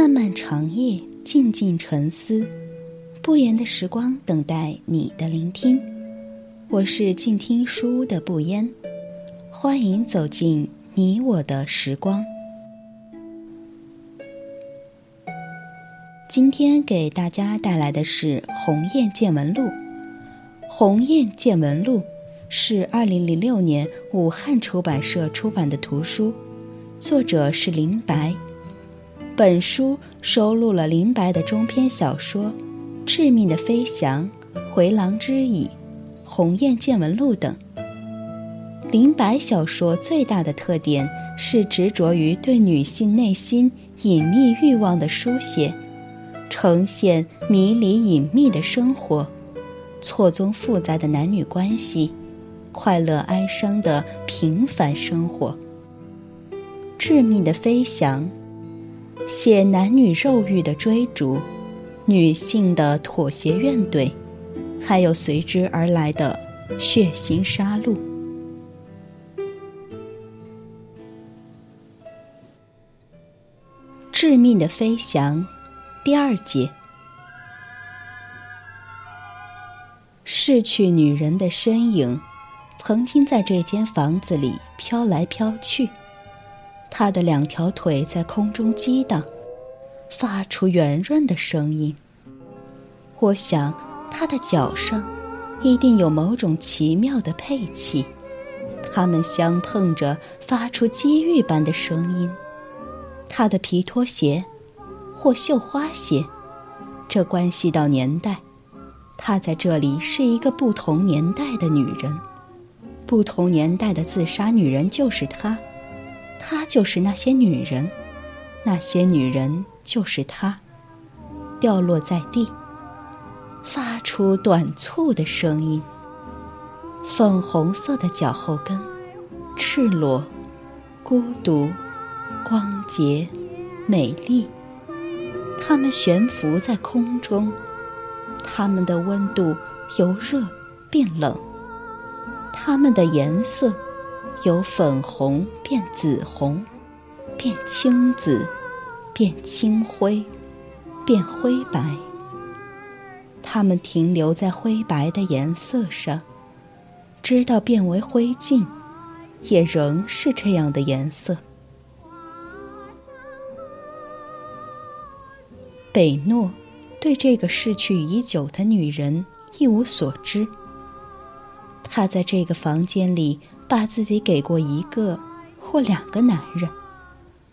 漫漫长夜，静静沉思，不言的时光等待你的聆听。我是静听书屋的不言，欢迎走进你我的时光。今天给大家带来的是《鸿雁见闻录》。《鸿雁见闻录》是二零零六年武汉出版社出版的图书。作者是林白，本书收录了林白的中篇小说《致命的飞翔》《回廊之椅》《鸿雁见闻录》等。林白小说最大的特点是执着于对女性内心隐秘欲望的书写，呈现迷离隐秘的生活，错综复杂的男女关系，快乐哀伤的平凡生活。致命的飞翔，写男女肉欲的追逐，女性的妥协怨怼，还有随之而来的血腥杀戮。致命的飞翔，第二节，逝去女人的身影，曾经在这间房子里飘来飘去。他的两条腿在空中激荡，发出圆润的声音。我想，他的脚上一定有某种奇妙的配器，它们相碰着，发出机遇般的声音。他的皮拖鞋，或绣花鞋，这关系到年代。她在这里是一个不同年代的女人，不同年代的自杀女人就是她。她就是那些女人，那些女人就是她，掉落在地，发出短促的声音。粉红色的脚后跟，赤裸，孤独，光洁，美丽。它们悬浮在空中，它们的温度由热变冷，它们的颜色。由粉红变紫红，变青紫，变青灰，变灰白。它们停留在灰白的颜色上，直到变为灰烬，也仍是这样的颜色。北诺对这个逝去已久的女人一无所知。他在这个房间里。把自己给过一个或两个男人，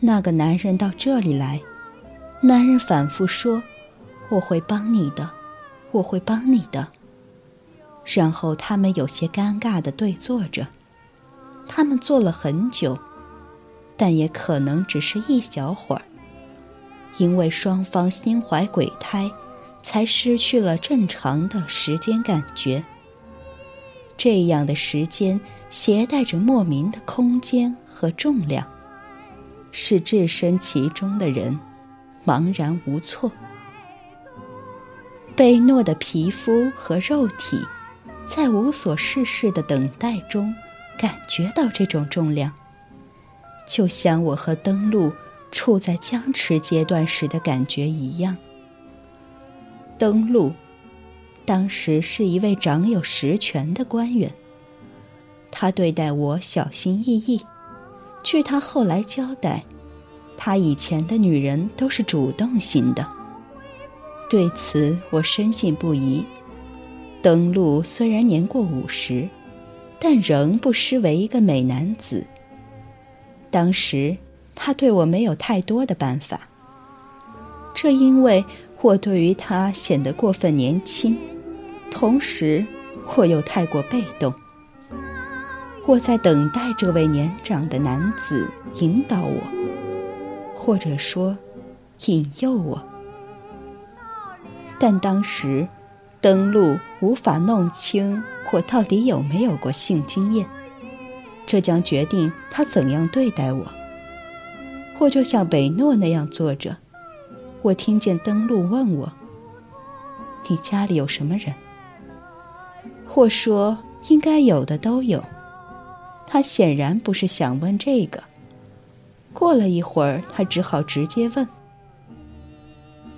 那个男人到这里来，男人反复说：“我会帮你的，我会帮你的。”然后他们有些尴尬的对坐着，他们坐了很久，但也可能只是一小会儿，因为双方心怀鬼胎，才失去了正常的时间感觉。这样的时间携带着莫名的空间和重量，使置身其中的人茫然无措。贝诺的皮肤和肉体，在无所事事的等待中，感觉到这种重量，就像我和登陆处在僵持阶段时的感觉一样。登陆。当时是一位掌有实权的官员。他对待我小心翼翼。据他后来交代，他以前的女人都是主动型的。对此我深信不疑。登陆虽然年过五十，但仍不失为一个美男子。当时他对我没有太多的办法，这因为我对于他显得过分年轻。同时，我又太过被动。或在等待这位年长的男子引导我，或者说引诱我。但当时，登陆无法弄清我到底有没有过性经验，这将决定他怎样对待我。或就像北诺那样坐着，我听见登陆问我：“你家里有什么人？”或说应该有的都有，他显然不是想问这个。过了一会儿，他只好直接问：“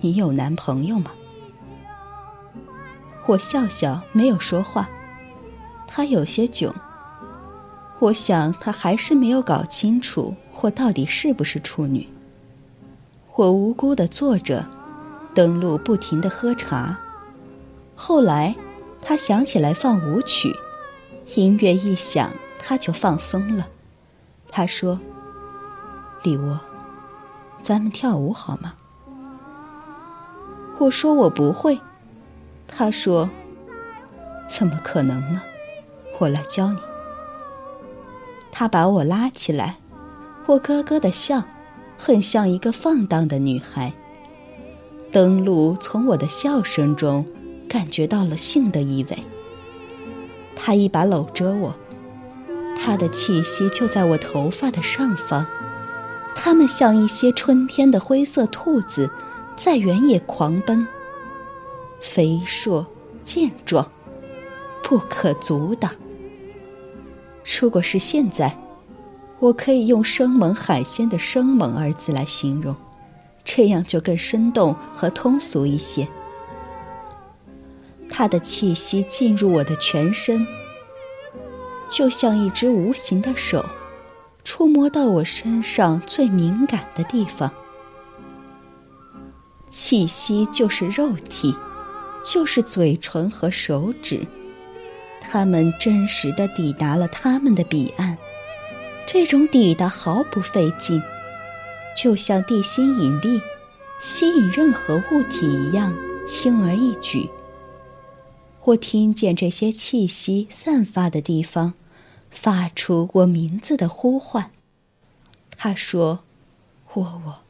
你有男朋友吗？”我笑笑，没有说话。他有些窘。我想他还是没有搞清楚我到底是不是处女。我无辜的坐着，登录不停的喝茶。后来，他想起来放舞曲，音乐一响，他就放松了。他说：“李窝，咱们跳舞好吗？”我说：“我不会。”他说：“怎么可能呢？我来教你。”他把我拉起来，我咯咯的笑，很像一个放荡的女孩。登陆从我的笑声中感觉到了性的意味。他一把搂着我，他的气息就在我头发的上方，它们像一些春天的灰色兔子，在原野狂奔，肥硕健壮，不可阻挡。如果是现在，我可以用“生猛海鲜”的“生猛”二字来形容，这样就更生动和通俗一些。它的气息进入我的全身，就像一只无形的手，触摸到我身上最敏感的地方。气息就是肉体，就是嘴唇和手指。他们真实的抵达了他们的彼岸，这种抵达毫不费劲，就像地心引力吸引任何物体一样轻而易举。我听见这些气息散发的地方，发出我名字的呼唤。他说：“喔喔，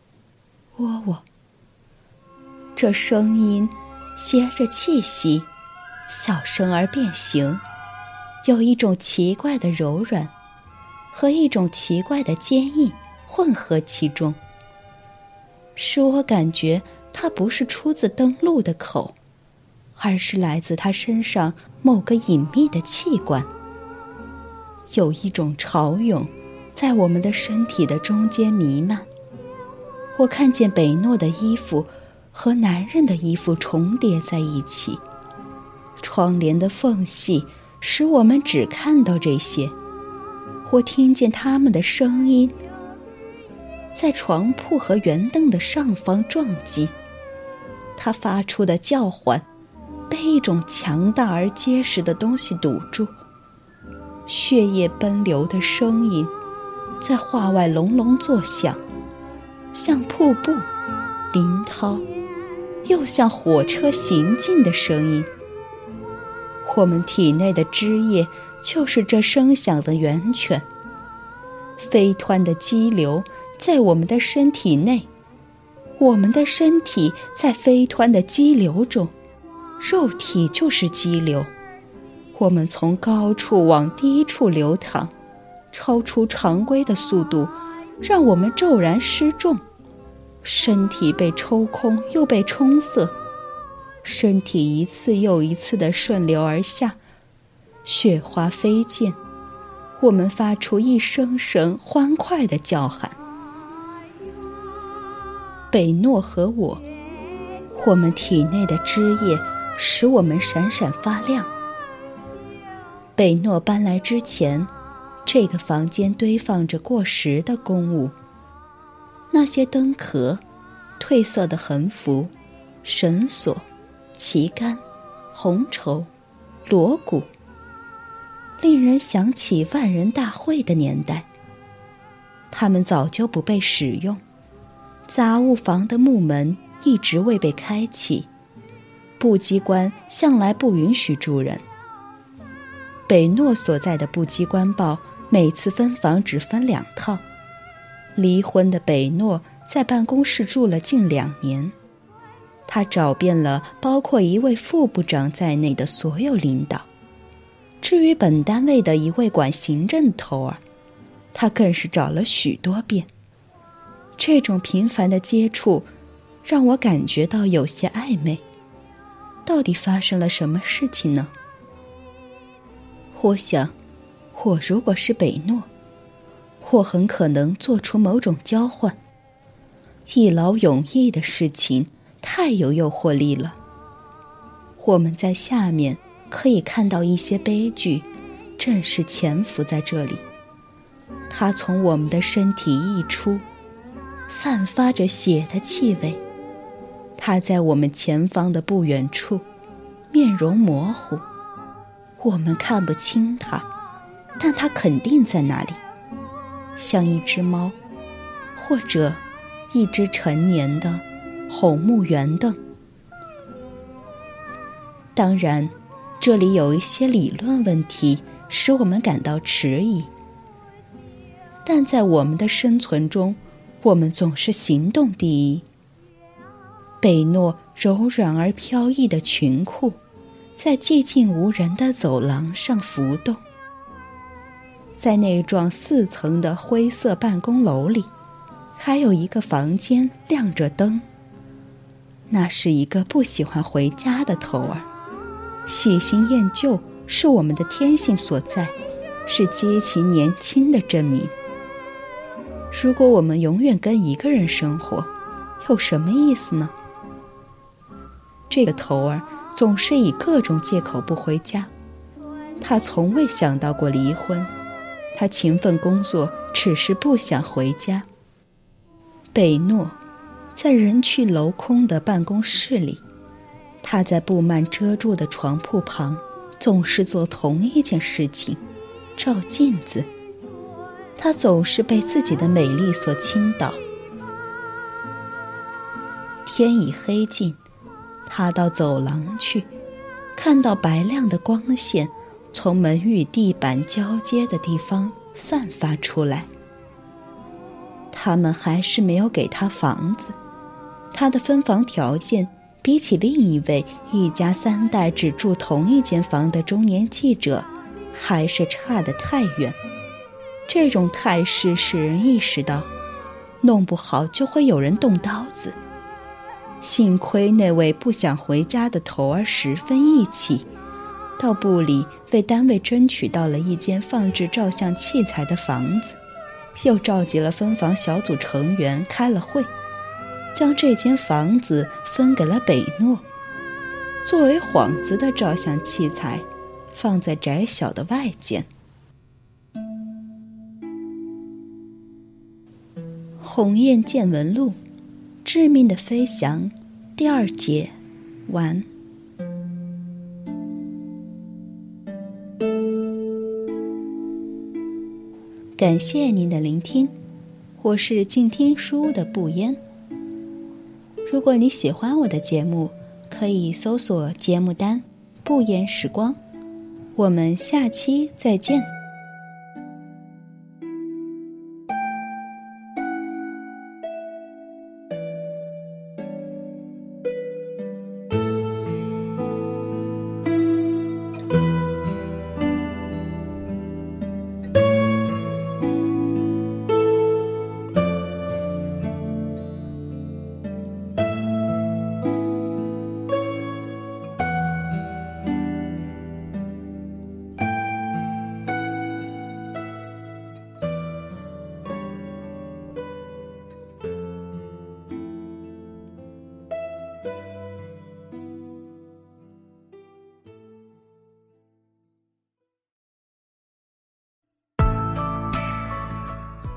喔喔。”这声音携着气息。小声而变形，有一种奇怪的柔软，和一种奇怪的坚硬混合其中，使我感觉它不是出自登陆的口，而是来自他身上某个隐秘的器官。有一种潮涌，在我们的身体的中间弥漫。我看见北诺的衣服和男人的衣服重叠在一起。窗帘的缝隙使我们只看到这些。我听见他们的声音在床铺和圆凳的上方撞击。他发出的叫唤被一种强大而结实的东西堵住。血液奔流的声音在画外隆隆作响，像瀑布、林涛，又像火车行进的声音。我们体内的汁液就是这声响的源泉。飞湍的激流在我们的身体内，我们的身体在飞湍的激流中，肉体就是激流。我们从高处往低处流淌，超出常规的速度，让我们骤然失重，身体被抽空又被冲塞。身体一次又一次的顺流而下，雪花飞溅，我们发出一声声欢快的叫喊。北诺和我，我们体内的汁液使我们闪闪发亮。北诺搬来之前，这个房间堆放着过时的公物，那些灯壳、褪色的横幅、绳索。旗杆、红绸、锣鼓，令人想起万人大会的年代。他们早就不被使用，杂物房的木门一直未被开启。部机关向来不允许住人。北诺所在的部机关报每次分房只分两套。离婚的北诺在办公室住了近两年。他找遍了包括一位副部长在内的所有领导，至于本单位的一位管行政头儿，他更是找了许多遍。这种频繁的接触，让我感觉到有些暧昧。到底发生了什么事情呢？我想，我如果是北诺，我很可能做出某种交换，一劳永逸的事情。太有诱惑力了。我们在下面可以看到一些悲剧，正是潜伏在这里。它从我们的身体溢出，散发着血的气味。它在我们前方的不远处，面容模糊，我们看不清它，但它肯定在那里，像一只猫，或者一只成年的红木圆凳。当然，这里有一些理论问题使我们感到迟疑。但在我们的生存中，我们总是行动第一。北诺柔软而飘逸的裙裤，在寂静无人的走廊上浮动。在那幢四层的灰色办公楼里，还有一个房间亮着灯。那是一个不喜欢回家的头儿。喜新厌旧是我们的天性所在，是激情年轻的证明。如果我们永远跟一个人生活，有什么意思呢？这个头儿总是以各种借口不回家，他从未想到过离婚。他勤奋工作，只是不想回家。贝诺，在人去楼空的办公室里。他在布幔遮住的床铺旁，总是做同一件事情：照镜子。他总是被自己的美丽所倾倒。天已黑尽，他到走廊去，看到白亮的光线从门与地板交接的地方散发出来。他们还是没有给他房子，他的分房条件。比起另一位一家三代只住同一间房的中年记者，还是差得太远。这种态势使人意识到，弄不好就会有人动刀子。幸亏那位不想回家的头儿十分义气，到部里为单位争取到了一间放置照相器材的房子，又召集了分房小组成员开了会。将这间房子分给了北诺，作为幌子的照相器材，放在窄小的外间。《鸿雁见闻录》，致命的飞翔，第二节，完。感谢您的聆听，我是静听书屋的不烟。如果你喜欢我的节目，可以搜索节目单“不言时光”。我们下期再见。